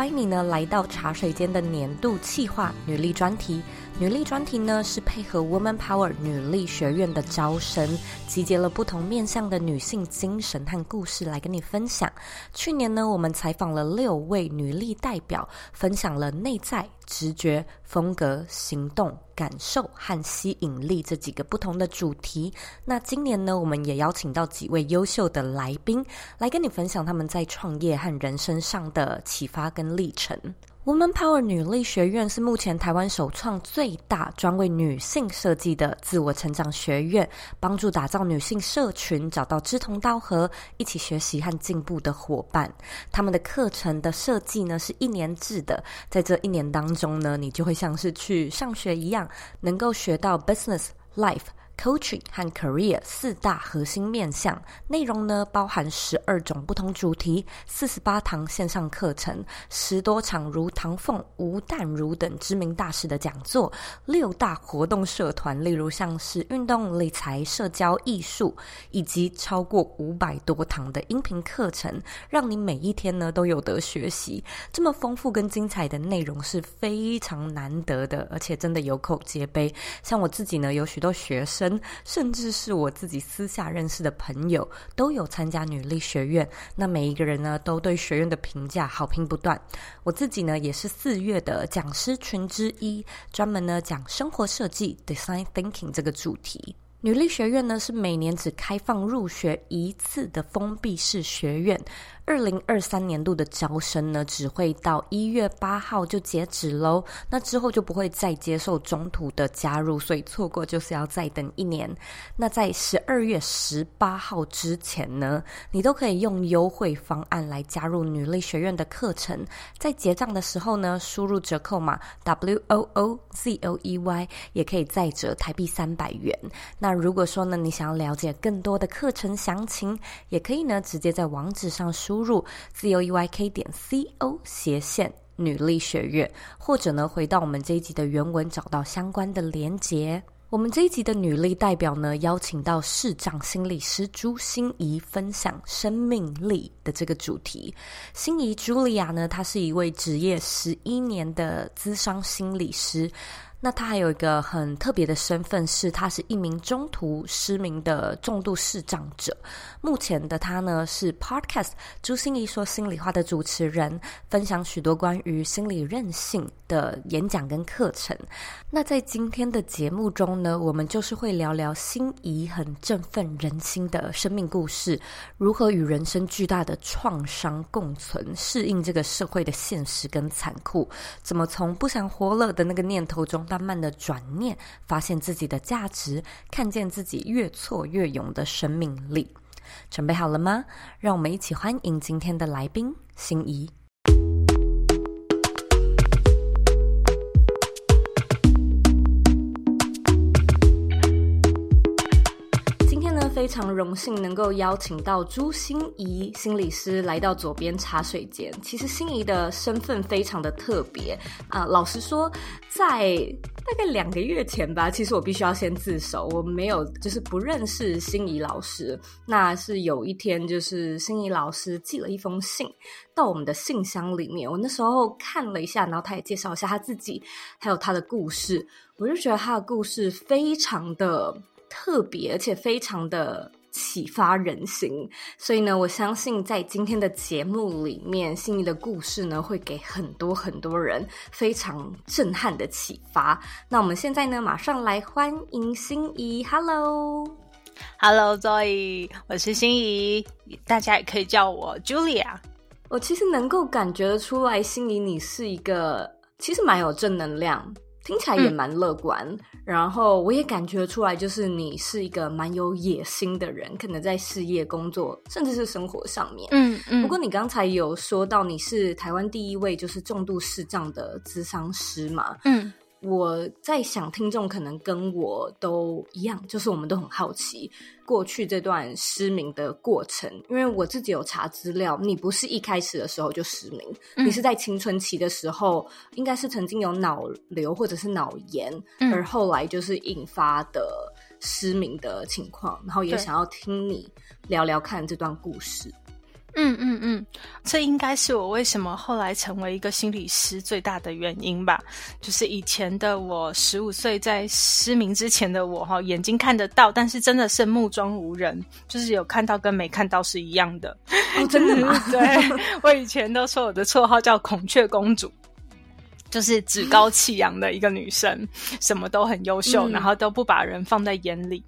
欢迎你呢来到茶水间的年度企划女力专题。女力专题呢是配合 Woman Power 女力学院的招生，集结了不同面向的女性精神和故事来跟你分享。去年呢，我们采访了六位女力代表，分享了内在、直觉、风格、行动、感受和吸引力这几个不同的主题。那今年呢，我们也邀请到几位优秀的来宾，来跟你分享他们在创业和人生上的启发跟历程。Woman Power 女力学院是目前台湾首创最大专为女性设计的自我成长学院，帮助打造女性社群，找到志同道合、一起学习和进步的伙伴。他们的课程的设计呢是一年制的，在这一年当中呢，你就会像是去上学一样，能够学到 Business Life。Coaching 和 Career 四大核心面向内容呢，包含十二种不同主题，四十八堂线上课程，十多场如唐凤、吴淡如等知名大师的讲座，六大活动社团，例如像是运动、理财、社交、艺术，以及超过五百多堂的音频课程，让你每一天呢都有得学习。这么丰富跟精彩的内容是非常难得的，而且真的有口皆碑。像我自己呢，有许多学生。甚至是我自己私下认识的朋友都有参加女力学院，那每一个人呢都对学院的评价好评不断。我自己呢也是四月的讲师群之一，专门呢讲生活设计 （design thinking） 这个主题。女力学院呢是每年只开放入学一次的封闭式学院。二零二三年度的招生呢，只会到一月八号就截止喽。那之后就不会再接受中途的加入，所以错过就是要再等一年。那在十二月十八号之前呢，你都可以用优惠方案来加入女力学院的课程。在结账的时候呢，输入折扣码 W O O Z O E Y，也可以再折台币三百元。那如果说呢，你想要了解更多的课程详情，也可以呢直接在网址上输。输入 z o e y k 点 c o 斜线女力学院，或者呢回到我们这一集的原文，找到相关的连结。我们这一集的女力代表呢，邀请到视障心理师朱心仪分享生命力的这个主题。心仪茱莉亚呢，她是一位职业十一年的资商心理师。那他还有一个很特别的身份，是他是一名中途失明的重度视障者。目前的他呢，是 Podcast 朱心仪说心里话的主持人，分享许多关于心理韧性的演讲跟课程。那在今天的节目中呢，我们就是会聊聊心仪很振奋人心的生命故事，如何与人生巨大的创伤共存，适应这个社会的现实跟残酷，怎么从不想活了的那个念头中。慢慢的转念，发现自己的价值，看见自己越挫越勇的生命力。准备好了吗？让我们一起欢迎今天的来宾，心仪。非常荣幸能够邀请到朱心仪心理师来到左边茶水间。其实心仪的身份非常的特别啊，老实说，在大概两个月前吧，其实我必须要先自首，我没有就是不认识心仪老师。那是有一天，就是心仪老师寄了一封信到我们的信箱里面，我那时候看了一下，然后他也介绍一下他自己，还有他的故事，我就觉得他的故事非常的。特别而且非常的启发人心，所以呢，我相信在今天的节目里面，心仪的故事呢，会给很多很多人非常震撼的启发。那我们现在呢，马上来欢迎心仪。Hello，Hello，Zoe，我是心仪，大家也可以叫我 Julia。我其实能够感觉得出来，心仪你是一个其实蛮有正能量。听起来也蛮乐观，嗯，然后我也感觉出来，就是你是一个蛮有野心的人，可能在事业、工作，甚至是生活上面。嗯嗯。不过你刚才有说到你是台湾第一位就是重度视障的咨商师嘛？嗯。我在想，听众可能跟我都一样，就是我们都很好奇过去这段失明的过程。因为我自己有查资料，你不是一开始的时候就失明，嗯、你是在青春期的时候，应该是曾经有脑瘤或者是脑炎，嗯、而后来就是引发的失明的情况。然后也想要听你聊聊看这段故事。嗯嗯嗯，这应该是我为什么后来成为一个心理师最大的原因吧。就是以前的我，十五岁在失明之前的我，哈，眼睛看得到，但是真的是目中无人，就是有看到跟没看到是一样的。哦，真的吗？对，我以前都说我的绰号叫孔雀公主，就是趾高气扬的一个女生，什么都很优秀，嗯、然后都不把人放在眼里。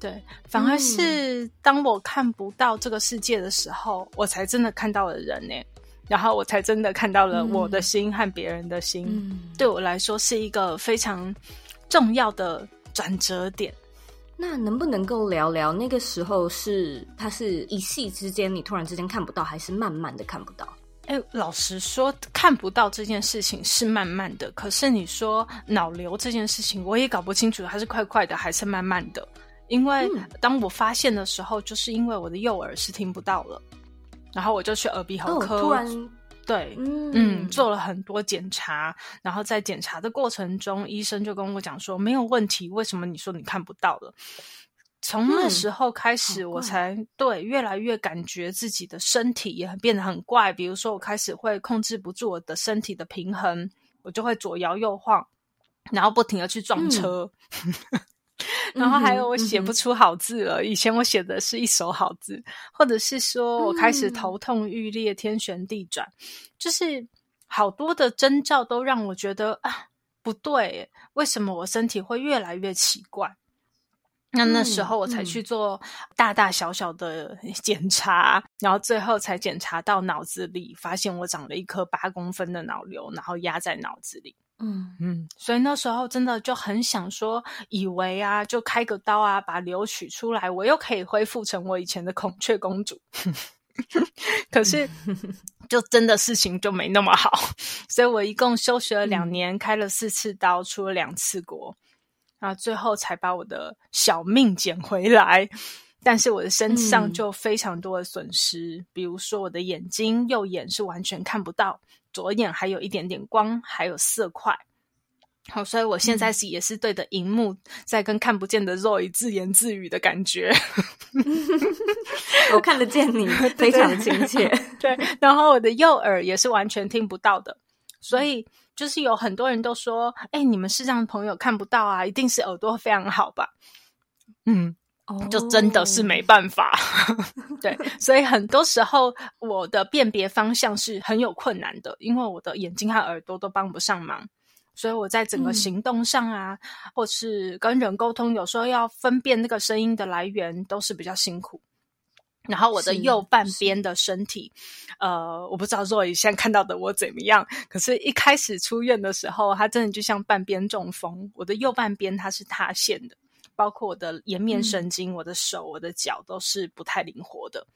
对，反而是当我看不到这个世界的时候，嗯、我才真的看到了人呢。然后我才真的看到了我的心和别人的心。嗯、对我来说是一个非常重要的转折点。那能不能够聊聊那个时候是它是一夕之间，你突然之间看不到，还是慢慢的看不到？哎，老实说，看不到这件事情是慢慢的。可是你说脑瘤这件事情，我也搞不清楚，它是快快的还是慢慢的。因为当我发现的时候，就是因为我的右耳是听不到了，然后我就去耳鼻喉科，哦、突然对，嗯，嗯，做了很多检查，然后在检查的过程中，医生就跟我讲说没有问题，为什么你说你看不到了？从那时候开始，我才、嗯、对越来越感觉自己的身体也变得很怪，比如说我开始会控制不住我的身体的平衡，我就会左摇右晃，然后不停的去撞车。嗯然后还有我写不出好字了，嗯、以前我写的是一手好字，或者是说我开始头痛欲裂、天旋地转，嗯、就是好多的征兆都让我觉得啊不对，为什么我身体会越来越奇怪？那那时候我才去做大大小小的检查，嗯、然后最后才检查到脑子里，发现我长了一颗八公分的脑瘤，然后压在脑子里。嗯。嗯，所以那时候真的就很想说，以为啊，就开个刀啊，把瘤取出来，我又可以恢复成我以前的孔雀公主。可是，就真的事情就没那么好，所以我一共休学了两年，嗯、开了四次刀，出了两次国，然后最后才把我的小命捡回来。但是我的身上就非常多的损失，嗯、比如说我的眼睛，右眼是完全看不到。左眼还有一点点光，还有色块。好，所以我现在是也是对着荧幕在跟看不见的 Zoe 自言自语的感觉。我看得见你，非常亲切。对，然后我的右耳也是完全听不到的，所以就是有很多人都说：“哎，你们视障朋友看不到啊，一定是耳朵非常好吧？”嗯。就真的是没办法，oh. 对，所以很多时候我的辨别方向是很有困难的，因为我的眼睛和耳朵都帮不上忙，所以我在整个行动上啊，嗯、或是跟人沟通，有时候要分辨那个声音的来源，都是比较辛苦。然后我的右半边的身体，呃，我不知道 Zoe 现在看到的我怎么样，可是一开始出院的时候，它真的就像半边中风，我的右半边它是塌陷的。包括我的颜面神经、嗯、我的手、我的脚都是不太灵活的。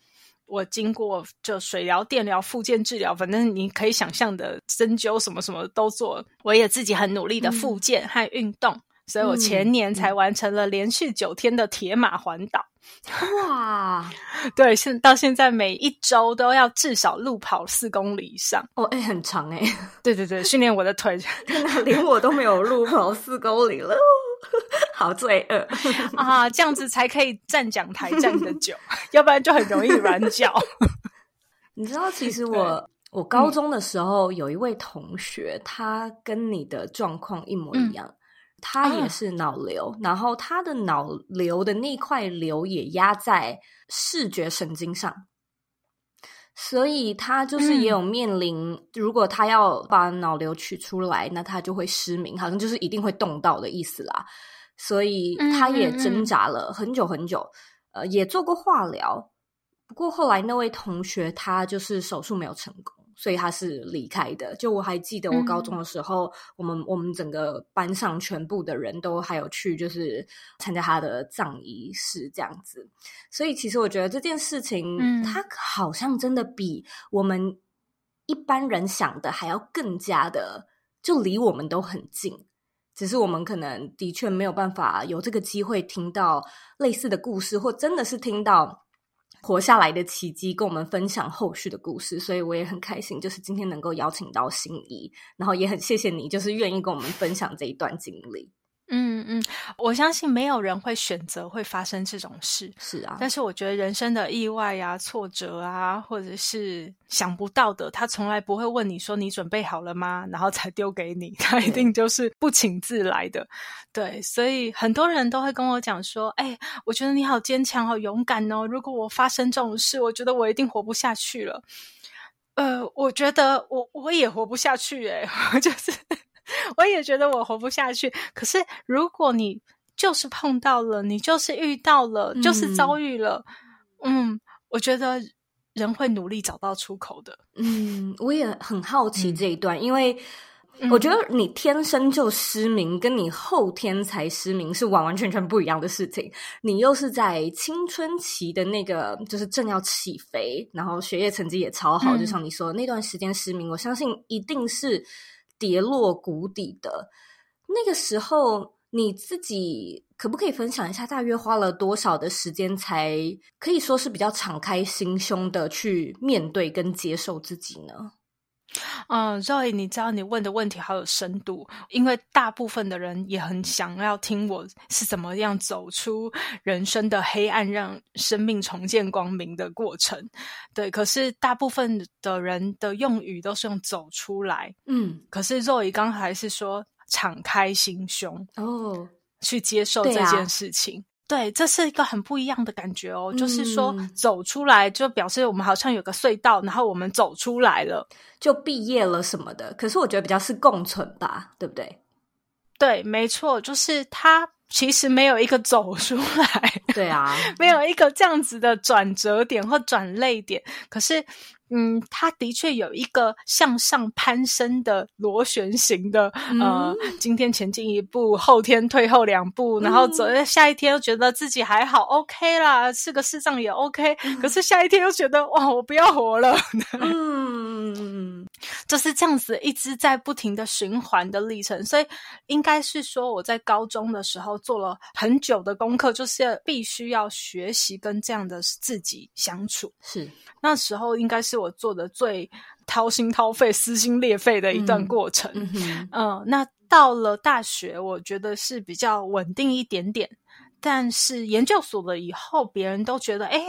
我经过就水疗、电疗、复健治疗，反正你可以想象的针灸什么什么都做。我也自己很努力的复健和运动，嗯、所以我前年才完成了连续九天的铁马环岛。哇，对，现到现在每一周都要至少路跑四公里以上。哦，哎、欸，很长哎、欸。对对对，训练我的腿。连我都没有路跑四公里了。好罪恶 啊！这样子才可以站讲台站得久，要不然就很容易软脚。你知道，其实我我高中的时候有一位同学，嗯、他跟你的状况一模一样，嗯、他也是脑瘤，啊、然后他的脑瘤的那块瘤也压在视觉神经上，所以他就是也有面临，嗯、如果他要把脑瘤取出来，那他就会失明，好像就是一定会动到的意思啦。所以他也挣扎了很久很久，嗯嗯嗯呃，也做过化疗，不过后来那位同学他就是手术没有成功，所以他是离开的。就我还记得我高中的时候，嗯、我们我们整个班上全部的人都还有去就是参加他的葬仪式这样子。所以其实我觉得这件事情，嗯、他好像真的比我们一般人想的还要更加的，就离我们都很近。只是我们可能的确没有办法有这个机会听到类似的故事，或真的是听到活下来的奇迹，跟我们分享后续的故事。所以我也很开心，就是今天能够邀请到心仪，然后也很谢谢你，就是愿意跟我们分享这一段经历。嗯嗯，我相信没有人会选择会发生这种事，是啊。但是我觉得人生的意外啊、挫折啊，或者是想不到的，他从来不会问你说你准备好了吗？然后才丢给你，他一定就是不请自来的。对，对，所以很多人都会跟我讲说：“哎，我觉得你好坚强、好勇敢哦！如果我发生这种事，我觉得我一定活不下去了。”呃，我觉得我我也活不下去，哎，就是。我也觉得我活不下去。可是，如果你就是碰到了，你就是遇到了，嗯、就是遭遇了，嗯，我觉得人会努力找到出口的。嗯，我也很好奇这一段，嗯、因为我觉得你天生就失明，跟你后天才失明是完完全全不一样的事情。你又是在青春期的那个，就是正要起飞，然后学业成绩也超好，嗯、就像你说的那段时间失明，我相信一定是。跌落谷底的那个时候，你自己可不可以分享一下，大约花了多少的时间，才可以说是比较敞开心胸的去面对跟接受自己呢？嗯，Zoe，你知道你问的问题好有深度，因为大部分的人也很想要听我是怎么样走出人生的黑暗，让生命重见光明的过程。对，可是大部分的人的用语都是用走出来，嗯，可是 Zoe 刚才是说敞开心胸哦，去接受这件事情。对，这是一个很不一样的感觉哦。嗯、就是说，走出来就表示我们好像有个隧道，然后我们走出来了，就毕业了什么的。可是我觉得比较是共存吧，对不对？对，没错，就是他其实没有一个走出来，对啊，没有一个这样子的转折点或转泪点。可是。嗯，他的确有一个向上攀升的螺旋形的，嗯、呃，今天前进一步，后天退后两步，然后走，嗯、下一天又觉得自己还好，OK 啦，是个视障也 OK，、嗯、可是下一天又觉得哇，我不要活了，嗯，就是这样子一直在不停的循环的历程，所以应该是说我在高中的时候做了很久的功课，就是必须要学习跟这样的自己相处，是。那时候应该是。我做的最掏心掏肺、撕心裂肺的一段过程。嗯，嗯，呃，那到了大学，我觉得是比较稳定一点点。但是研究所了以后，别人都觉得，哎，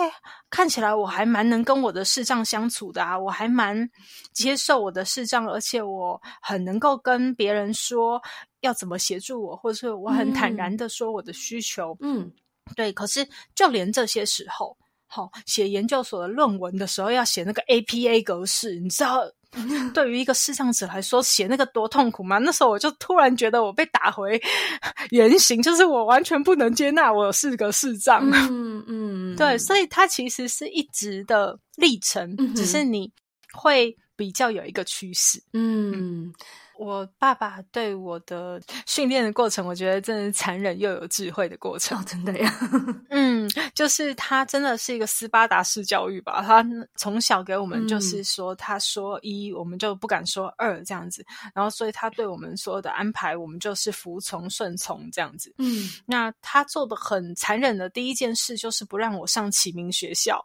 看起来我还蛮能跟我的视障相处的啊，我还蛮接受我的视障，而且我很能够跟别人说要怎么协助我，或者是我很坦然的说我的需求。嗯，对。可是就连这些时候。好，写研究所的论文的时候要写那个 APA 格式，你知道 对于一个视障者来说写那个多痛苦吗？那时候我就突然觉得我被打回 原形，就是我完全不能接纳我是个视障。嗯嗯，对，所以它其实是一直的历程，嗯、只是你会比较有一个趋势。嗯。嗯我爸爸对我的 训练的过程，我觉得真的是残忍又有智慧的过程。哦，真的呀，嗯，就是他真的是一个斯巴达式教育吧。他从小给我们就是说，他说一，嗯、我们就不敢说二这样子。然后，所以他对我们所有的安排，我们就是服从顺从这样子。嗯，那他做的很残忍的第一件事，就是不让我上启明学校。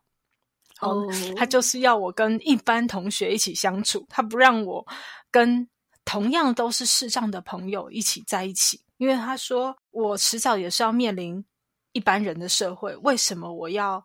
哦，他就是要我跟一般同学一起相处，他不让我跟。同样都是视障的朋友一起在一起，因为他说我迟早也是要面临一般人的社会，为什么我要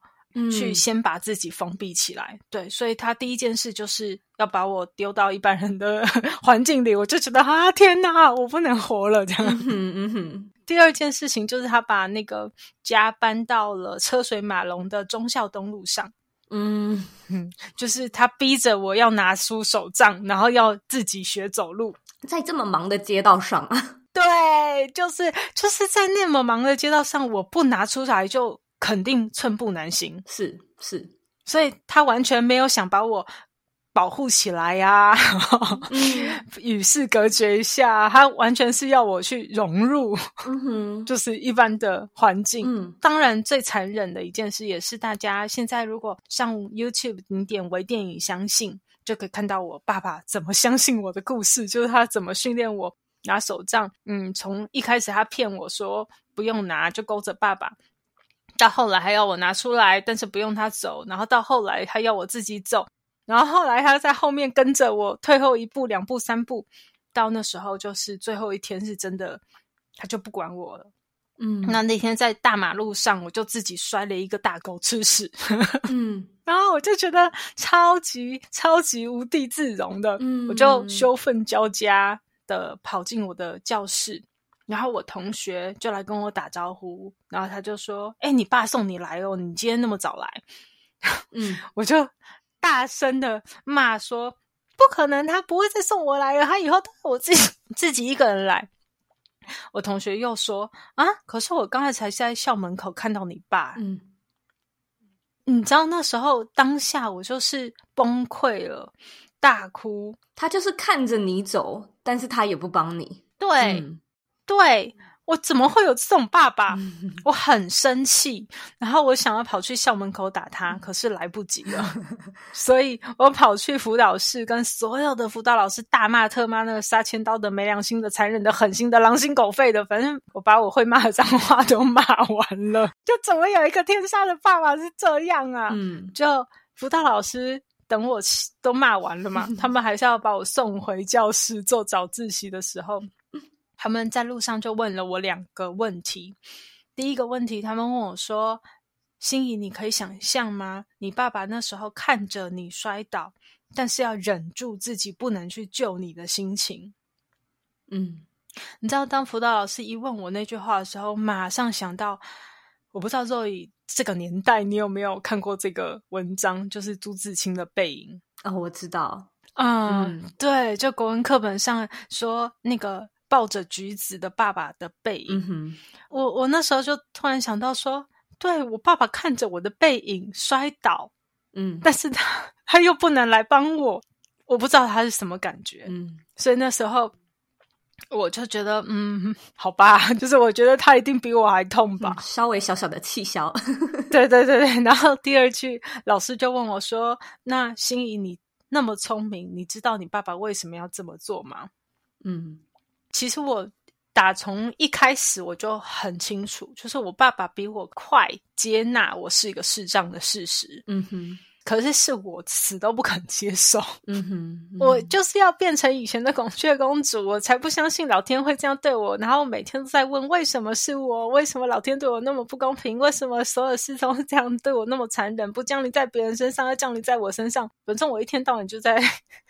去先把自己封闭起来？嗯、对，所以他第一件事就是要把我丢到一般人的环境里，我就觉得啊，天哪，我不能活了这样。嗯哼嗯哼。第二件事情就是他把那个家搬到了车水马龙的忠孝东路上。嗯嗯，就是他逼着我要拿出手杖，然后要自己学走路，在这么忙的街道上啊。对，就是就是在那么忙的街道上，我不拿出来就肯定寸步难行。是是，所以他完全没有想把我。保护起来呀、啊，与世隔绝一下。他完全是要我去融入，就是一般的环境。嗯、当然，最残忍的一件事也是大家现在如果上 YouTube，你点微电影相信，就可以看到我爸爸怎么相信我的故事，就是他怎么训练我拿手杖，嗯，从一开始他骗我说不用拿，就勾着爸爸，到后来还要我拿出来，但是不用他走，然后到后来他要我自己走，然后后来他在后面跟着我，退后一步、两步、三步，到那时候就是最后一天，是真的，他就不管我了。嗯，那那天在大马路上，我就自己摔了一个大狗吃屎。嗯，然后我就觉得超级超级无地自容的，嗯，我就羞愤交加的跑进我的教室，然后我同学就来跟我打招呼，然后他就说：“哎，你爸送你来哦，你今天那么早来。”嗯，我就大声的骂说：“不可能，他不会再送我来了，他以后都是我自己 自己一个人来。”我同学又说啊，可是我刚才才在校门口看到你爸。嗯，你知道那时候当下我就是崩溃了，大哭。他就是看着你走，但是他也不帮你。对，嗯、对。我怎么会有这种爸爸？我很生气，然后我想要跑去校门口打他，可是来不及了，所以我跑去辅导室，跟所有的辅导老师大骂特骂那个杀千刀的、没良心的、残忍的、狠心的、狼心狗肺的，反正我把我会骂的脏话都骂完了。就怎么有一个天杀的爸爸是这样啊？嗯，就辅导老师等我都骂完了嘛，他们还是要把我送回教室做早自习的时候。他们在路上就问了我两个问题。第一个问题，他们问我说：“心怡，你可以想象吗？你爸爸那时候看着你摔倒，但是要忍住自己不能去救你的心情。”嗯，你知道，当辅导老师一问我那句话的时候，马上想到，我不知道 Zoe 这个年代你有没有看过这个文章，就是朱自清的《背影》哦，我知道。嗯，嗯对，就国文课本上说那个。抱着橘子的爸爸的背影，嗯、我我那时候就突然想到说，对，我爸爸看着我的背影摔倒，嗯，但是他他又不能来帮我，我不知道他是什么感觉，嗯，所以那时候我就觉得，嗯，好吧，就是我觉得他一定比我还痛吧，嗯、稍微小小的气消，对对对对，然后第二句老师就问我说：“那心仪，你那么聪明，你知道你爸爸为什么要这么做吗？”嗯。其实我打从一开始我就很清楚，就是我爸爸比我快接纳我是一个视障的事实。嗯哼。可是是我死都不肯接受，嗯哼，嗯，我就是要变成以前的孔雀公主，我才不相信老天会这样对我。然后每天都在问为什么是我，为什么老天对我那么不公平，为什么所有事都是这样对我那么残忍，不降临在别人身上，要降临在我身上。反正我一天到晚就在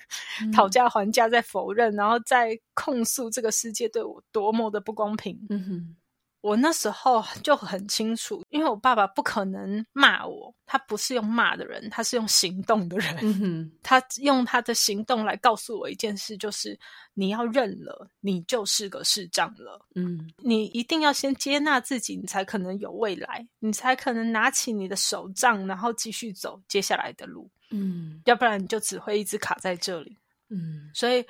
讨价还价，在否认，然后在控诉这个世界对我多么的不公平。嗯哼。我那时候就很清楚，因为我爸爸不可能骂我，他不是用骂的人，他是用行动的人。嗯哼，他用他的行动来告诉我一件事，就是你要认了，你就是个市长了。嗯，你一定要先接纳自己，你才可能有未来，你才可能拿起你的手杖，然后继续走接下来的路。嗯，要不然你就只会一直卡在这里。嗯，所以。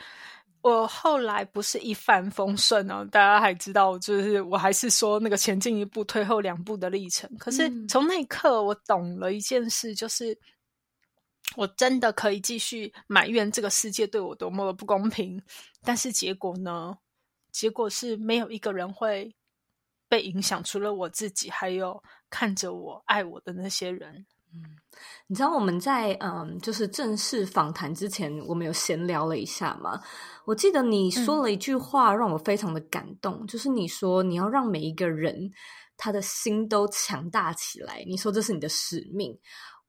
我后来不是一帆风顺哦，大家还知道，就是我还是说那个前进一步，退后两步的历程。可是从那一刻，我懂了一件事，就是我真的可以继续埋怨这个世界对我多么的不公平，但是结果呢？结果是没有一个人会被影响，除了我自己，还有看着我爱我的那些人。嗯，你知道我们在嗯，就是正式访谈之前，我们有闲聊了一下嘛？我记得你说了一句话，让我非常的感动，嗯、就是你说你要让每一个人他的心都强大起来，你说这是你的使命。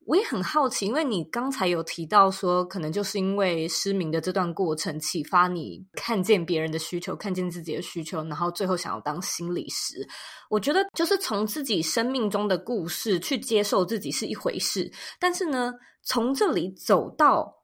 我也很好奇，因为你刚才有提到说，可能就是因为失明的这段过程启发你看见别人的需求，看见自己的需求，然后最后想要当心理师。我觉得就是从自己生命中的故事去接受自己是一回事，但是呢，从这里走到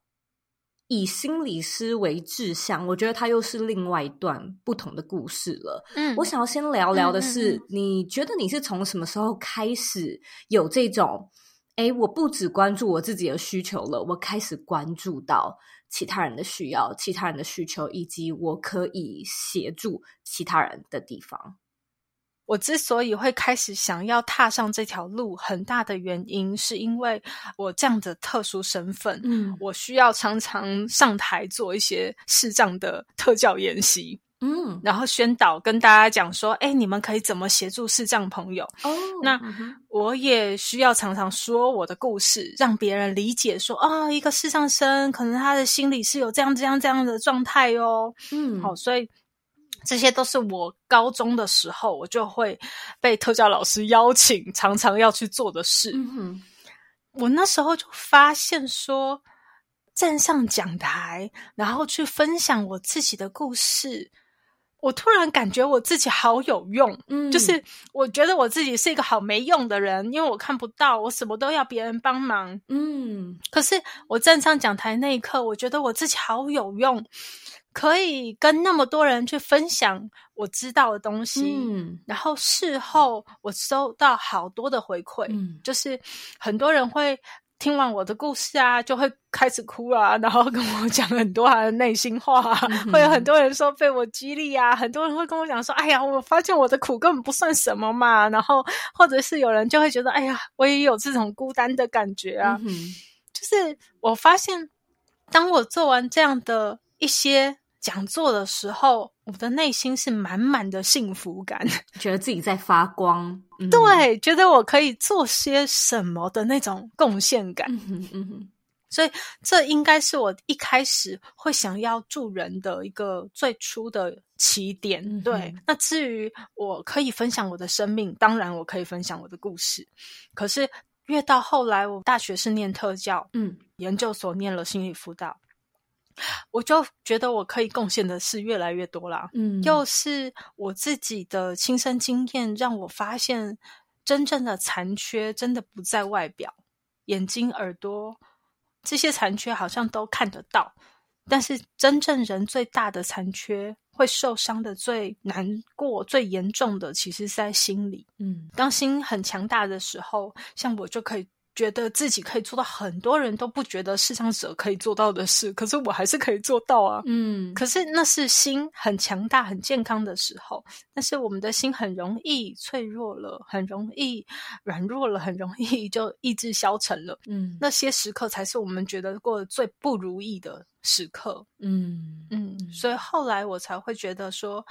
以心理师为志向，我觉得它又是另外一段不同的故事了。嗯，我想要先聊聊的是，嗯嗯嗯，你觉得你是从什么时候开始有这种？诶，我不只关注我自己的需求了，我开始关注到其他人的需要、其他人的需求，以及我可以协助其他人的地方。我之所以会开始想要踏上这条路，很大的原因是因为我这样的特殊身份，嗯，我需要常常上台做一些视障的特教演习。嗯，然后宣导跟大家讲说，哎，你们可以怎么协助视障朋友？哦，那、嗯、我也需要常常说我的故事，让别人理解说，哦，一个视障生可能他的心里是有这样这样这样的状态哦。嗯，好，所以这些都是我高中的时候我就会被特教老师邀请，常常要去做的事。嗯哼，我那时候就发现说，站上讲台，然后去分享我自己的故事。我突然感觉我自己好有用，嗯，就是我觉得我自己是一个好没用的人，因为我看不到，我什么都要别人帮忙，嗯。可是我站上讲台那一刻，我觉得我自己好有用，可以跟那么多人去分享我知道的东西，嗯。然后事后我收到好多的回馈，嗯，就是很多人会。听完我的故事啊，就会开始哭啊，然后跟我讲很多他的内心话啊。嗯、会有很多人说被我激励啊，很多人会跟我讲说：“哎呀，我发现我的苦根本不算什么嘛。”然后或者是有人就会觉得：“哎呀，我也有这种孤单的感觉啊。嗯”就是我发现，当我做完这样的一些。讲座的时候，我的内心是满满的幸福感，觉得自己在发光。嗯、对，觉得我可以做些什么的那种贡献感。嗯哼，嗯哼，所以这应该是我一开始会想要助人的一个最初的起点。嗯、对，那至于我可以分享我的生命，当然我可以分享我的故事。可是越到后来，我大学是念特教，嗯，研究所念了心理辅导。我就觉得我可以贡献的是越来越多啦，嗯，又是我自己的亲身经验让我发现，真正的残缺真的不在外表，眼睛、耳朵这些残缺好像都看得到，但是真正人最大的残缺，会受伤的最难过、最严重的，其实是在心里。嗯，当心很强大的时候，像我就可以。觉得自己可以做到很多人都不觉得视障者可以做到的事，可是我还是可以做到啊。嗯，可是那是心很强大、很健康的时候，但是我们的心很容易脆弱了，很容易软弱了，很容易就意志消沉了。嗯，那些时刻才是我们觉得过得最不如意的时刻。嗯嗯，所以后来我才会觉得说，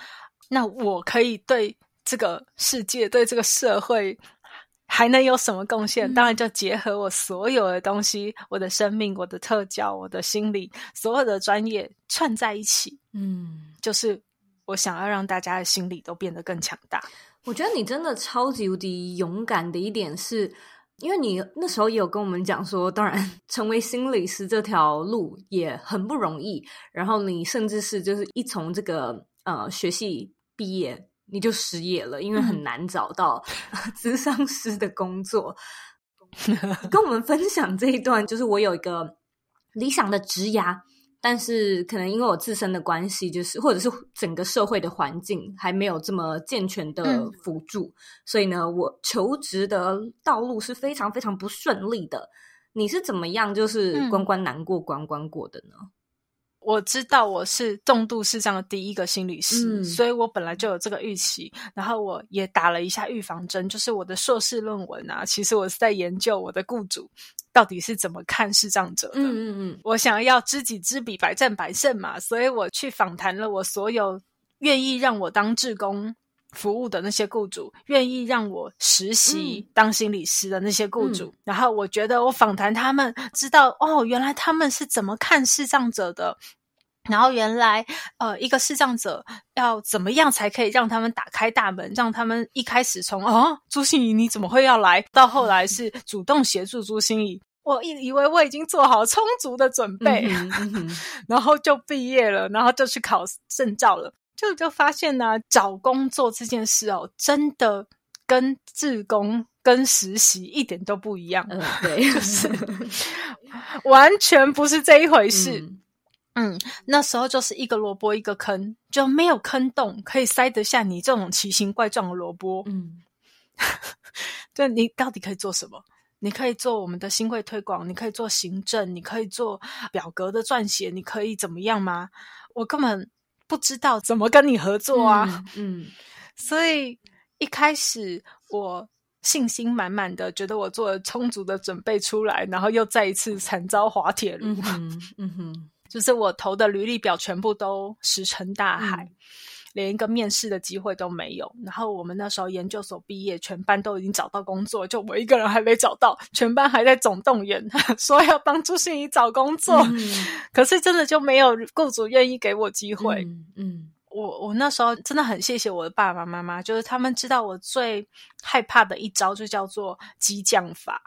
那我可以对这个世界、对这个社会。还能有什么贡献？嗯、当然就结合我所有的东西，我的生命、我的特教、我的心理，所有的专业串在一起。嗯，就是我想要让大家的心理都变得更强大。我觉得你真的超级无敌勇敢的一点是，因为你那时候也有跟我们讲说，当然成为心理师这条路也很不容易。然后你甚至是就是一从这个呃学系毕业。你就失业了，因为很难找到 咨商师的工作。跟我们分享这一段，就是我有一个理想的职涯，但是可能因为我自身的关系，就是或者是整个社会的环境还没有这么健全的辅助，嗯、所以呢，我求职的道路是非常非常不顺利的。你是怎么样，就是关关难过关关过的呢？我知道我是重度视障的第一个心理师，嗯，所以我本来就有这个预期，然后我也打了一下预防针，就是我的硕士论文啊，其实我是在研究我的雇主到底是怎么看视障者的。嗯嗯嗯，我想要知己知彼，百战百胜嘛，所以我去访谈了我所有愿意让我当志工服务的那些雇主，愿意让我实习当心理师的那些雇主，嗯，然后我觉得我访谈他们，知道哦，原来他们是怎么看视障者的，然后原来呃，一个视障者要怎么样才可以让他们打开大门，让他们一开始从哦，朱心怡你怎么会要来，到后来是 主动协助朱心怡，我以以为我已经做好充足的准备，嗯嗯，然后就毕业了，然后就去考证照了。就就发现呢、啊，找工作这件事哦，真的跟自工跟实习一点都不一样。嗯，对，就是完全不是这一回事。嗯，嗯，那时候就是一个萝卜一个坑，就没有坑洞可以塞得下你这种奇形怪状的萝卜。嗯，对你到底可以做什么？你可以做我们的新会推广，你可以做行政，你可以做表格的撰写，你可以怎么样吗？我根本。不知道怎么跟你合作啊，嗯，嗯，所以一开始我信心满满的，觉得我做了充足的准备出来，然后又再一次惨遭滑铁卢，嗯哼，嗯哼，就是我投的履历表全部都石沉大海，嗯，连一个面试的机会都没有。然后我们那时候研究所毕业，全班都已经找到工作，就我一个人还没找到，全班还在总动员，说要帮朱芯仪找工作。嗯、可是真的就没有雇主愿意给我机会。嗯。嗯我我那时候真的很谢谢我的爸爸妈妈，就是他们知道我最害怕的一招就叫做激将法，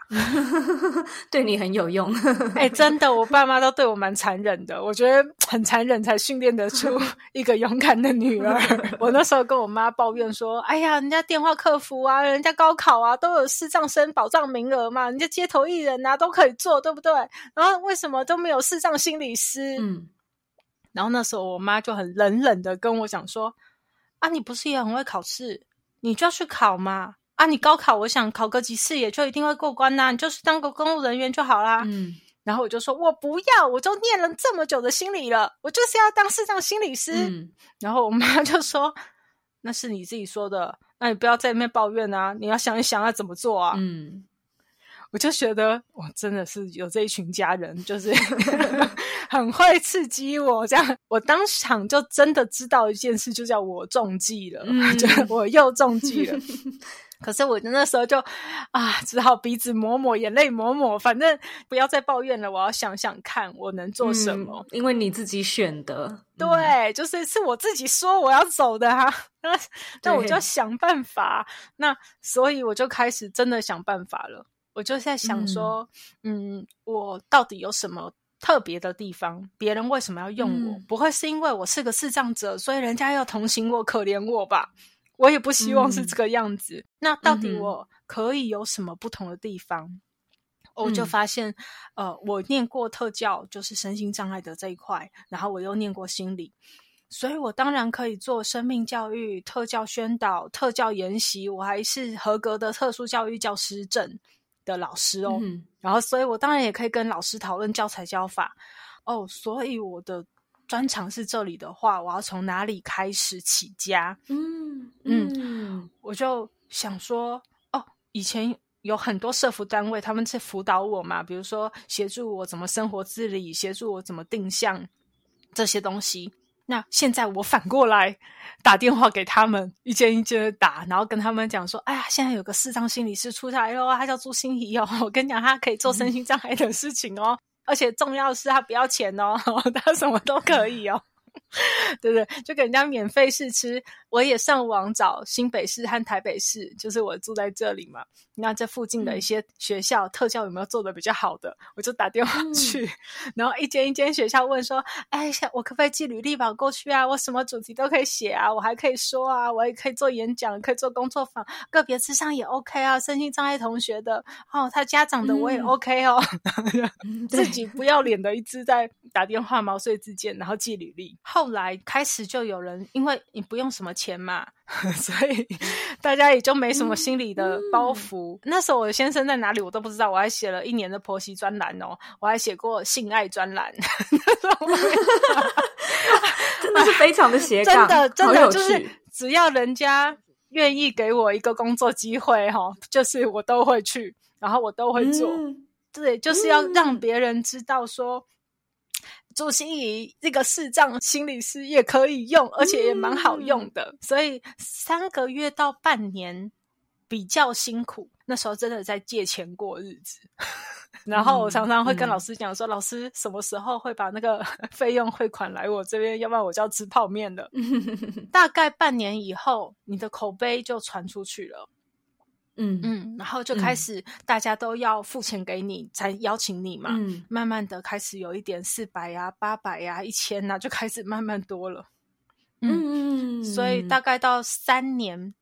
对你很有用。哎、欸，真的，我爸妈都对我蛮残忍的，我觉得很残忍才训练得出 一个勇敢的女儿。我那时候跟我妈抱怨说：“哎呀，人家电话客服啊，人家高考啊都有视障生保障名额嘛，人家街头艺人啊都可以做，对不对？然后为什么都没有视障心理师？”嗯。然后那时候我妈就很冷冷的跟我讲说：“啊，你不是也很会考试，你就要去考嘛！啊，你高考我想考个几次也就一定会过关啊，你就是当个公务人员就好啦。”嗯，然后我就说：“我不要，我都念了这么久的心理了，我就是要当视障心理师。嗯”然后我妈就说：“那是你自己说的，那你不要在那边抱怨啊，你要想一想要怎么做啊。”嗯。我就觉得，我真的是有这一群家人，就是 很会刺激我。这样，我当场就真的知道一件事，就叫我中计了，嗯、就 我又中计了。可是我那时候就啊，只好鼻子抹抹，眼泪抹抹，反正不要再抱怨了。我要想想看，我能做什么？嗯、因为你自己选的，对，嗯、就是是我自己说我要走的哈、啊。那那我就要想办法。那所以我就开始真的想办法了。我就在想说，嗯，嗯，我到底有什么特别的地方？别人为什么要用我？嗯、不会是因为我是个视障者，所以人家要同情我、可怜我吧？我也不希望是这个样子。嗯、那到底我可以有什么不同的地方？嗯、我就发现，呃，我念过特教，就是身心障碍的这一块，然后我又念过心理，所以我当然可以做生命教育、特教宣导、特教研习，我还是合格的特殊教育教师证。的老师哦，嗯、然后所以我当然也可以跟老师讨论教材教法哦，所以我的专长是这里的话，我要从哪里开始起家？嗯嗯，嗯我就想说哦，以前有很多社服单位，他们在辅导我嘛，比如说协助我怎么生活自理，协助我怎么定向这些东西。那现在我反过来打电话给他们，一间一间的打，然后跟他们讲说：“哎呀，现在有个视障心理师出台喽，他叫朱心怡哦。我跟你讲，他可以做身心障碍的事情哦，而且重要是他不要钱哦，他什么都可以哦。”对不对？就给人家免费试吃。我也上网找新北市和台北市，就是我住在这里嘛。那这附近的一些学校、嗯、特教有没有做的比较好的？我就打电话去，嗯、然后一间一间学校问说：“哎，我可不可以寄履历表过去啊？我什么主题都可以写啊，我还可以说啊，我也可以做演讲，可以做工作坊，个别智商也 OK 啊。身心障碍同学的哦，他家长的我也 OK 哦。嗯、自己不要脸的一直在打电话毛遂自荐，然后寄履历。后来开始就有人，因为你不用什么钱嘛，所以大家也就没什么心理的包袱。那时候我的先生在哪里我都不知道，我还写了一年的婆媳专栏哦，我还写过性爱专栏，真的是非常的斜杠，真的真的就是只要人家愿意给我一个工作机会哈，就是我都会去，然后我都会做，嗯、对，就是要让别人知道说。朱芯仪这个视障心理师也可以用，而且也蛮好用的。嗯、所以三个月到半年比较辛苦，那时候真的在借钱过日子。然后我常常会跟老师讲说：“嗯、老师什么时候会把那个费用汇款来我这边？要不然我就要吃泡面了。嗯 ”大概半年以后，你的口碑就传出去了。嗯嗯，然后就开始大家都要付钱给你，嗯、才邀请你嘛。嗯，慢慢的开始有一点四百呀、八百呀、一千呐，就开始慢慢多了。嗯，嗯所以大概到三年，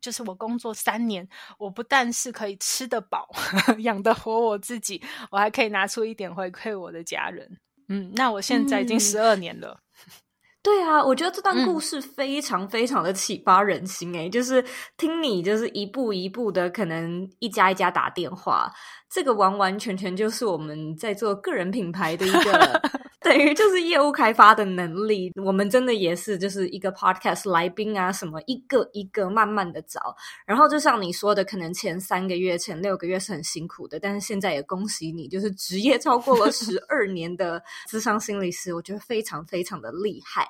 就是我工作三年，我不但是可以吃得饱、养得活我自己，我还可以拿出一点回馈我的家人。嗯，那我现在已经十二年了。嗯对啊，我觉得这段故事非常非常的启发人心诶、嗯、就是听你就是一步一步的，可能一家一家打电话。这个完完全全就是我们在做个人品牌的一个，等于就是业务开发的能力。我们真的也是就是一个 podcast 来宾啊，什么一个一个慢慢的找。然后就像你说的，可能前三个月、前六个月是很辛苦的，但是现在也恭喜你，就是职业超过了十二年的智商心理师，我觉得非常非常的厉害。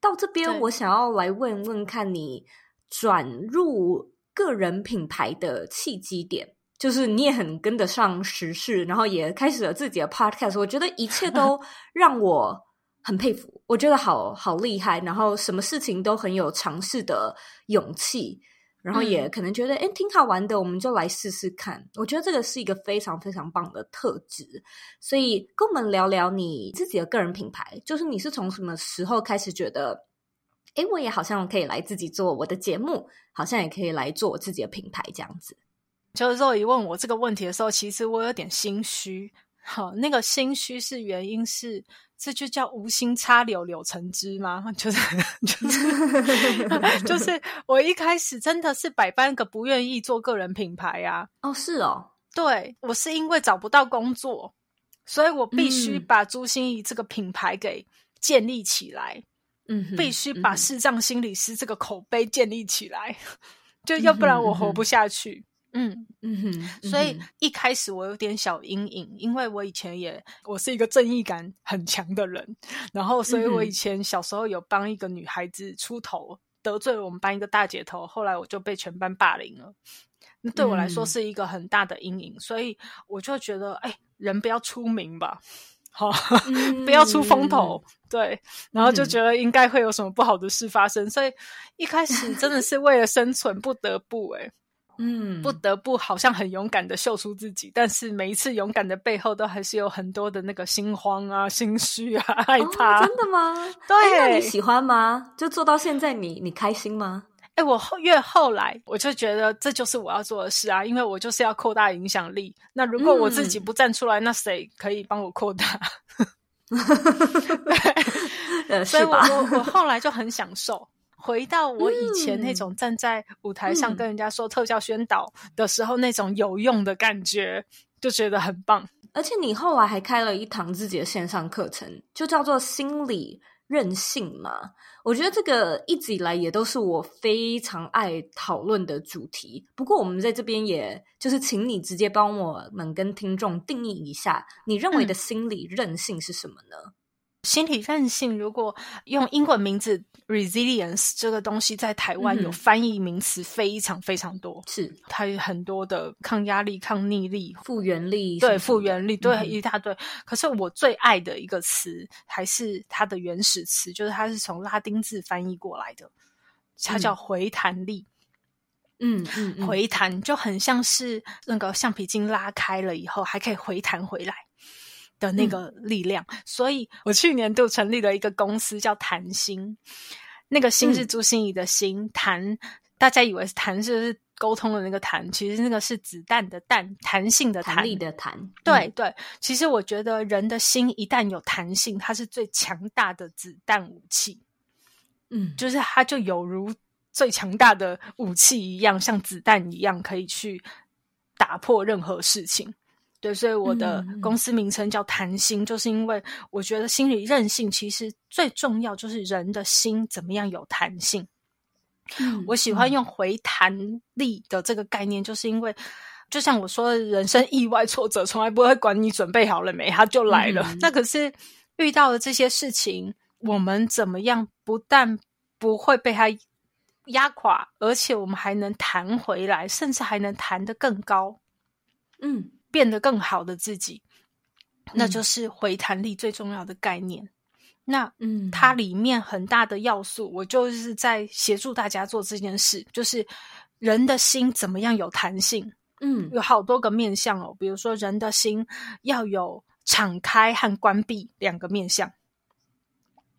到这边，我想要来问问看你转入个人品牌的契机点，就是你也很跟得上时事，然后也开始了自己的 podcast。我觉得一切都 让我很佩服，我觉得好好厉害，然后什么事情都很有尝试的勇气。然后也可能觉得，哎、嗯，挺好玩的，我们就来试试看。我觉得这个是一个非常非常棒的特质，所以跟我们聊聊你自己的个人品牌，就是你是从什么时候开始觉得，哎，我也好像可以来自己做我的节目，好像也可以来做我自己的品牌这样子。就是若，一问我这个问题的时候，其实我有点心虚。好，那个心虚是原因是。这就叫无心插柳柳成枝吗？就是就是就是，我一开始真的是百般个不愿意做个人品牌啊。哦，是哦，对，我是因为找不到工作，所以我必须把朱心怡这个品牌给建立起来。嗯，必须把视障心理师这个口碑建立起来，嗯、就要不然我活不下去。嗯嗯。嗯哼，所以一开始我有点小阴影，因为我以前也我是一个正义感很强的人，然后所以我以前小时候有帮一个女孩子出头，得罪了我们班一个大姐头，后来我就被全班霸凌了，那对我来说是一个很大的阴影，所以我就觉得，哎，人不要出名吧，好，不要出风头，对，然后就觉得应该会有什么不好的事发生，所以一开始真的是为了生存不得不哎。嗯，不得不好像很勇敢的秀出自己，但是每一次勇敢的背后，都还是有很多的那个心慌啊、心虚啊、害怕。哦，真的吗？对。欸，那你喜欢吗？就做到现在你，你你开心吗？哎，欸，我后越后来，我就觉得这就是我要做的事啊，因为我就是要扩大影响力。那如果我自己不站出来，嗯，那谁可以帮我扩大？对，所以我我我后来就很享受。回到我以前那种站在舞台上跟人家说特效宣导的时候那种有用的感觉，就觉得很棒。而且你后来还开了一堂自己的线上课程，就叫做心理韧性嘛。我觉得这个一直以来也都是我非常爱讨论的主题。不过我们在这边也就是请你直接帮我们跟听众定义一下，你认为的心理韧性是什么呢？嗯心理韧性，如果用英文名字 resilience 这个东西，在台湾有翻译名词非常非常多，是它有很多的抗压力、抗逆力、复原力，对复原力，对一大堆。嗯、可是我最爱的一个词，还是它的原始词，就是它是从拉丁字翻译过来的，它叫回弹力。嗯嗯，嗯，回弹就很像是那个橡皮筋拉开了以后，还可以回弹回来。的那个力量，嗯，所以我去年度成立了一个公司叫谈心，那个心是朱心怡的心，谈，嗯，大家以为是弹是沟通的那个弹，其实那个是子弹的弹，弹性的弹，弹力的弹。对对，其实我觉得人的心一旦有弹性，它是最强大的子弹武器。嗯，就是它就有如最强大的武器一样，像子弹一样，可以去打破任何事情。对，所以我的公司名称叫谈心，嗯，就是因为我觉得心理韧性其实最重要，就是人的心怎么样有弹性。嗯，我喜欢用回弹力的这个概念，就是因为就像我说的，人生意外挫折从来不会管你准备好了没，它就来了。嗯，那可是遇到了这些事情，我们怎么样不但不会被它压垮，而且我们还能弹回来，甚至还能弹得更高。嗯。变得更好的自己，那就是回弹力最重要的概念。嗯、那嗯，它里面很大的要素，我就是在协助大家做这件事，就是人的心怎么样有弹性。嗯，有好多个面向哦，比如说人的心要有敞开和关闭两个面向，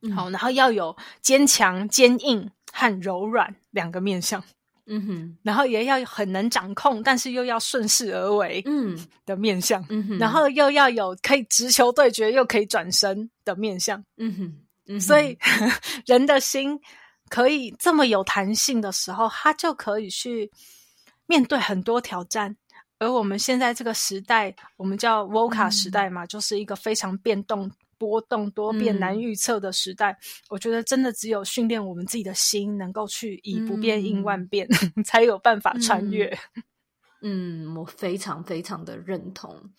嗯、好，然后要有坚强、坚硬和柔软两个面向。嗯哼，然后也要很能掌控，但是又要顺势而为，嗯。的面相，嗯哼，然后又要有可以直球对决，又可以转身的面相，嗯哼，嗯哼，所以人的心可以这么有弹性的时候，他就可以去面对很多挑战。而我们现在这个时代，我们叫 VOCA 时代嘛，嗯，就是一个非常变动。波动多变难预测的时代，嗯，我觉得真的只有训练我们自己的心，能够去以不变应万变，嗯，才有办法穿越。嗯。嗯，我非常非常的认同。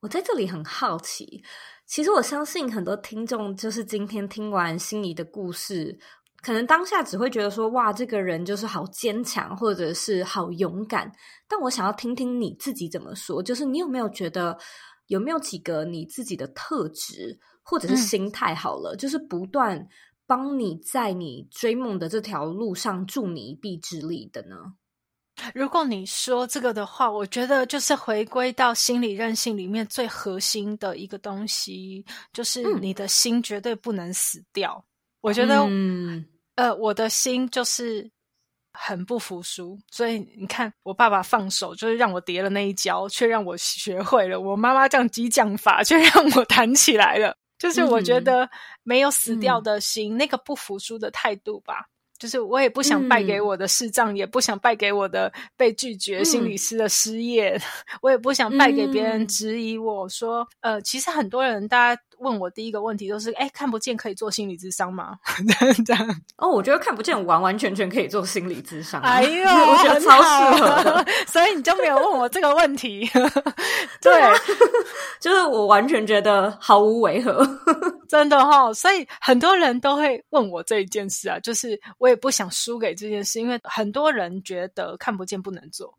我在这里很好奇，其实我相信很多听众就是今天听完心仪的故事，可能当下只会觉得说，哇，这个人就是好坚强，或者是好勇敢。但我想要听听你自己怎么说，就是你有没有觉得，有没有几个你自己的特质，或者是心态好了，嗯、就是不断帮你在你追梦的这条路上助你一臂之力的呢？如果你说这个的话，我觉得就是回归到心理韧性里面最核心的一个东西，就是你的心绝对不能死掉。嗯、我觉得，嗯。呃，我的心就是很不服输，所以你看，我爸爸放手就是让我跌了那一跤，却让我学会了；我妈妈这样激将法，却让我弹起来了。就是我觉得没有死掉的心，嗯、那个不服输的态度吧。就是我也不想败给我的视障，嗯、也不想败给我的被拒绝心理师的失业，嗯、我也不想败给别人质疑我说，呃，其实很多人大家。问我第一个问题都是：哎，看不见可以做心理咨商吗？这样哦，我觉得看不见完完全全可以做心理咨商。哎呦，我觉得超适合，所以你就没有问我这个问题。对，对就是我完全觉得毫无违和，真的哈、哦。所以很多人都会问我这一件事啊，就是我也不想输给这件事，因为很多人觉得看不见不能做。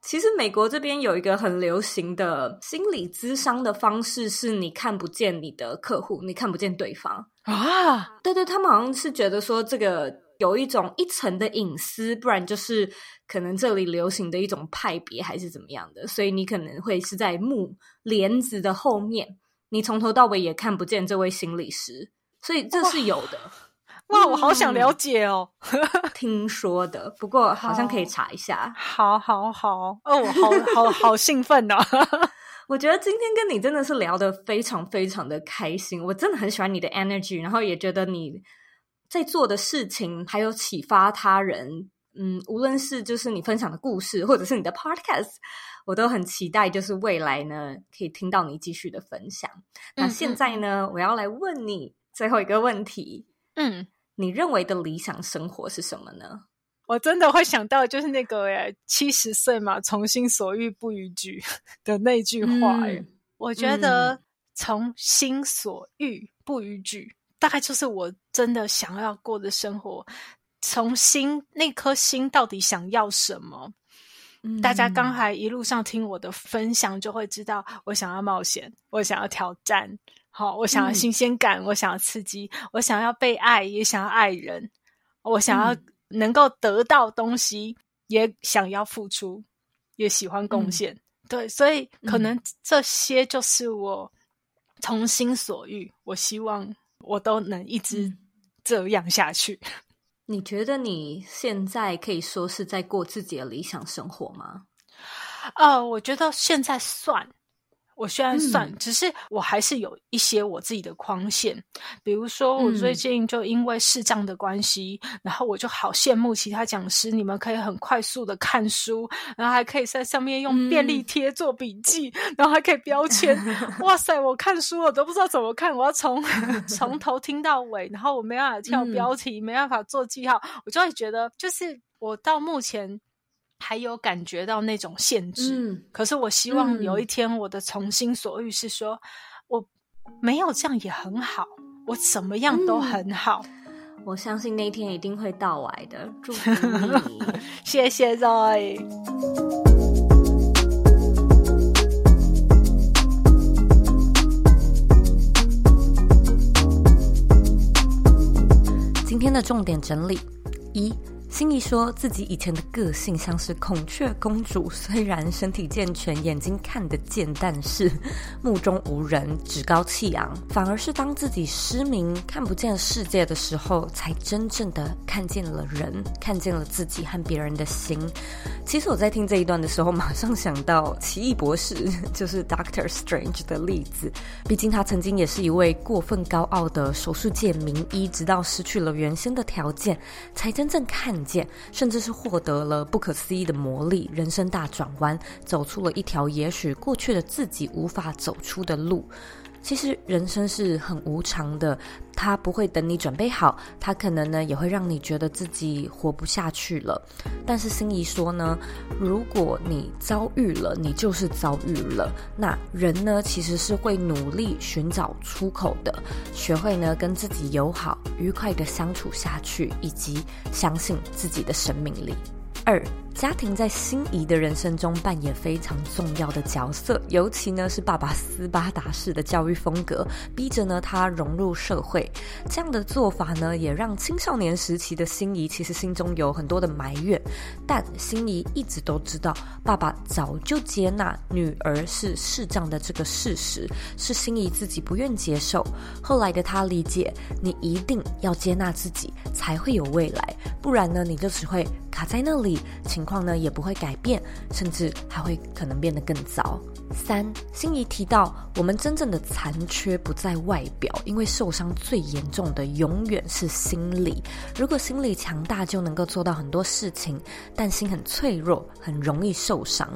其实美国这边有一个很流行的心理咨商的方式，是你看不见你的客户，你看不见对方啊。对对，他们好像是觉得说这个有一种一层的隐私，不然就是可能这里流行的一种派别还是怎么样的，所以你可能会是在幕帘子的后面，你从头到尾也看不见这位心理师，所以这是有的。哇，我好想了解哦！听说的，不过好像可以查一下。好，好，好，哦，我好好好兴奋哦！我觉得今天跟你真的是聊得非常非常的开心，我真的很喜欢你的 energy，然后也觉得你在做的事情还有启发他人，嗯，无论是就是你分享的故事，或者是你的 podcast，我都很期待，就是未来呢可以听到你继续的分享。那现在呢，嗯嗯，我要来问你最后一个问题，嗯。你认为的理想生活是什么呢？我真的会想到就是那个诶七十岁嘛，从心所欲不逾矩的那句话。嗯、我觉得从心所欲不逾矩，大概就是我真的想要过的生活。从心那颗心到底想要什么？嗯、大家刚才一路上听我的分享，就会知道我想要冒险，我想要挑战。好，我想要新鲜感，嗯、我想要刺激，我想要被爱，也想要爱人，我想要能够得到东西，嗯、也想要付出，也喜欢贡献。嗯、对，所以可能这些就是我从心所欲。我希望我都能一直这样下去。你觉得你现在可以说是在过自己的理想生活吗？呃，我觉得现在算。我虽然算，嗯、只是我还是有一些我自己的框线。比如说，我最近就因为视障的关系，嗯、然后我就好羡慕其他讲师，你们可以很快速的看书，然后还可以在上面用便利贴做笔记，嗯、然后还可以标签。哇塞，我看书我都不知道怎么看，我要从从头听到尾，然后我没办法跳标题，嗯、没办法做记号，我就会觉得，就是我到目前。还有感觉到那种限制，嗯、可是我希望有一天我的从心所欲是说，嗯、我没有这样也很好，我怎么样都很好。嗯、我相信那一天一定会到来的，祝福你，谢谢 Zoe。今天的重点整理一。心怡说自己以前的个性像是孔雀公主，虽然身体健全，眼睛看得见，但是目中无人，趾高气扬。反而是当自己失明，看不见世界的时候，才真正的看见了人，看见了自己和别人的心。其实我在听这一段的时候，马上想到奇异博士，就是 Doctor Strange 的例子。毕竟他曾经也是一位过分高傲的手术界名医，直到失去了原先的条件，才真正看见。甚至是获得了不可思议的魔力，人生大转弯，走出了一条也许过去的自己无法走出的路。其实人生是很无常的，它不会等你准备好，它可能呢也会让你觉得自己活不下去了。但是心仪说呢，如果你遭遇了，你就是遭遇了。那人呢其实是会努力寻找出口的，学会呢跟自己友好、愉快的相处下去，以及相信自己的生命力。二，家庭在心仪的人生中扮演非常重要的角色，尤其呢是爸爸斯巴达式的教育风格，逼着呢他融入社会。这样的做法呢，也让青少年时期的心仪其实心中有很多的埋怨。但心仪一直都知道，爸爸早就接纳女儿是视障的这个事实，是心仪自己不愿接受。后来的他理解，你一定要接纳自己，才会有未来，不然呢，你就只会。卡在那里，情况呢也不会改变，甚至还会可能变得更糟。三，心仪提到，我们真正的残缺不在外表，因为受伤最严重的永远是心理。如果心理强大，就能够做到很多事情，但心很脆弱，很容易受伤。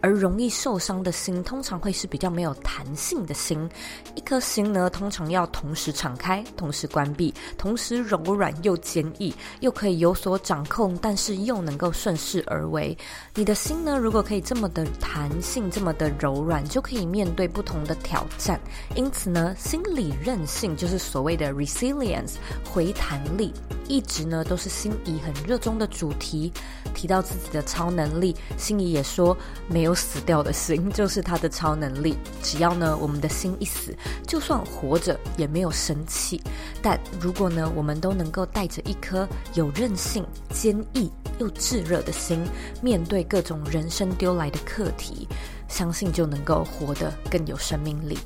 而容易受伤的心，通常会是比较没有弹性的心。一颗心呢，通常要同时敞开，同时关闭，同时柔软又坚毅，又可以有所掌控，但是又能够顺势而为。你的心呢，如果可以这么的弹性，这么的柔。软就可以面对不同的挑战，因此呢，心理韧性就是所谓的 resilience 回弹力，一直呢都是心仪很热衷的主题。提到自己的超能力，心仪也说，没有死掉的心就是他的超能力。只要呢我们的心一死，就算活着也没有生气。但如果呢我们都能够带着一颗有韧性、坚毅又炙热的心，面对各种人生丢来的课题。相信就能够活得更有生命力。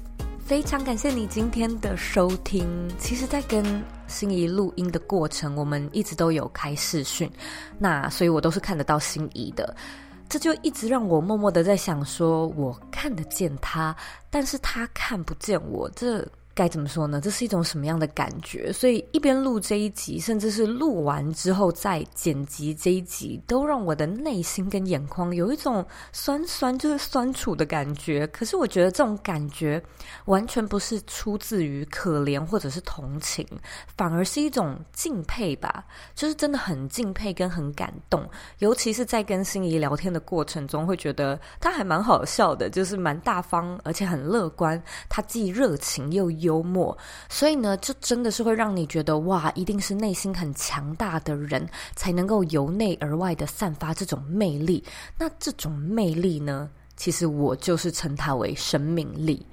非常感谢你今天的收听。其实，在跟心仪录音的过程，我们一直都有开视讯，那所以我都是看得到心仪的。这就一直让我默默的在想说，我看得见他，但是他看不见我。这。该怎么说呢？这是一种什么样的感觉？所以一边录这一集，甚至是录完之后再剪辑这一集，都让我的内心跟眼眶有一种酸酸，就是酸楚的感觉。可是我觉得这种感觉完全不是出自于可怜或者是同情，反而是一种敬佩吧。就是真的很敬佩跟很感动，尤其是在跟心仪聊天的过程中，会觉得他还蛮好笑的，就是蛮大方，而且很乐观。他既热情又幽默，所以呢，这真的是会让你觉得哇，一定是内心很强大的人才能够由内而外的散发这种魅力。那这种魅力呢，其实我就是称它为生命力。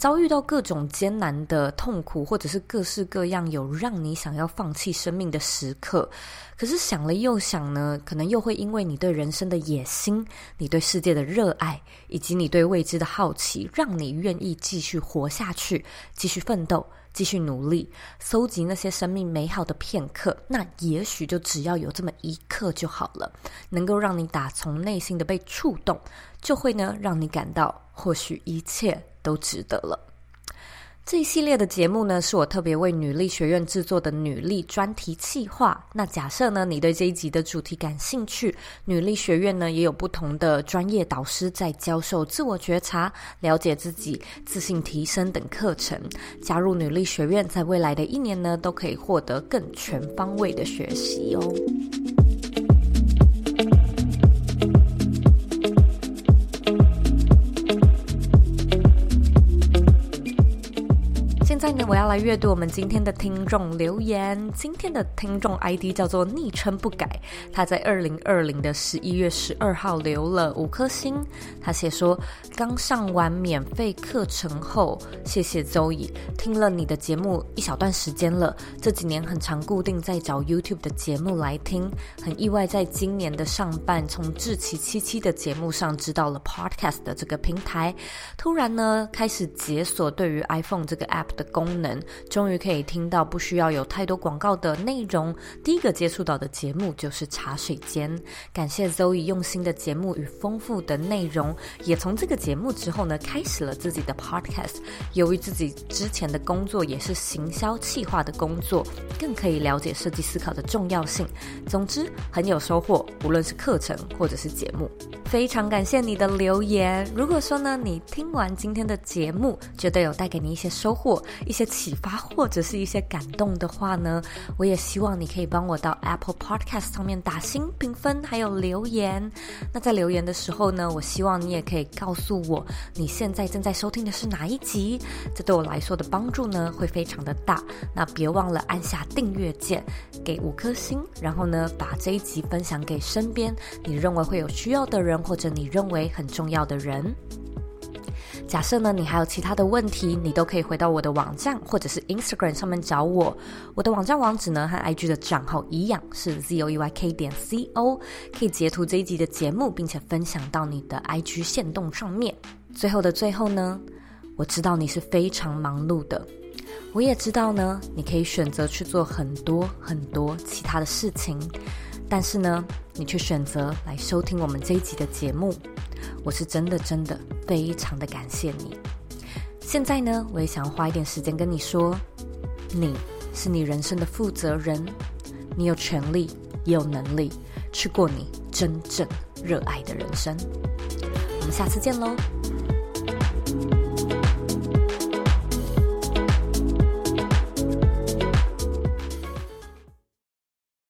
遭遇到各种艰难的痛苦，或者是各式各样有让你想要放弃生命的时刻，可是想了又想呢，可能又会因为你对人生的野心、你对世界的热爱，以及你对未知的好奇，让你愿意继续活下去，继续奋斗，继续努力，搜集那些生命美好的片刻。那也许就只要有这么一刻就好了，能够让你打从内心的被触动，就会呢让你感到，或许一切。都值得了。这一系列的节目呢，是我特别为女力学院制作的女力专题企划。那假设呢，你对这一集的主题感兴趣，女力学院呢也有不同的专业导师在教授自我觉察、了解自己、自信提升等课程。加入女力学院，在未来的一年呢，都可以获得更全方位的学习哦。在呢，我要来阅读我们今天的听众留言。今天的听众 ID 叫做昵称不改，他在二零二零的十一月十二号留了五颗星。他写说，刚上完免费课程后，谢谢周乙听了你的节目一小段时间了。这几年很常固定在找 YouTube 的节目来听，很意外在今年的上半，从志奇七七的节目上知道了 Podcast 的这个平台。突然呢，开始解锁对于 iPhone 这个 App 的。功能，终于可以听到不需要有太多广告的内容。第一个接触到的节目就是茶水间，感谢 Zoe 用心的节目与丰富的内容，也从这个节目之后呢，开始了自己的 podcast。由于自己之前的工作也是行销企划的工作，更可以了解设计思考的重要性。总之很有收获，无论是课程或者是节目。非常感谢你的留言。如果说呢，你听完今天的节目，觉得有带给你一些收获、一些启发，或者是一些感动的话呢，我也希望你可以帮我到 Apple Podcast 上面打星评分，还有留言。那在留言的时候呢，我希望你也可以告诉我你现在正在收听的是哪一集，这对我来说的帮助呢会非常的大。那别忘了按下订阅键，给五颗星，然后呢把这一集分享给身边你认为会有需要的人。或者你认为很重要的人，假设呢，你还有其他的问题，你都可以回到我的网站或者是 Instagram 上面找我。我的网站网址呢和 IG 的账号一样是 zoeyk 点 co，可以截图这一集的节目，并且分享到你的 IG 限动上面。最后的最后呢，我知道你是非常忙碌的，我也知道呢，你可以选择去做很多很多其他的事情。但是呢，你却选择来收听我们这一集的节目，我是真的真的非常的感谢你。现在呢，我也想花一点时间跟你说，你是你人生的负责人，你有权利也有能力去过你真正热爱的人生。我们下次见喽。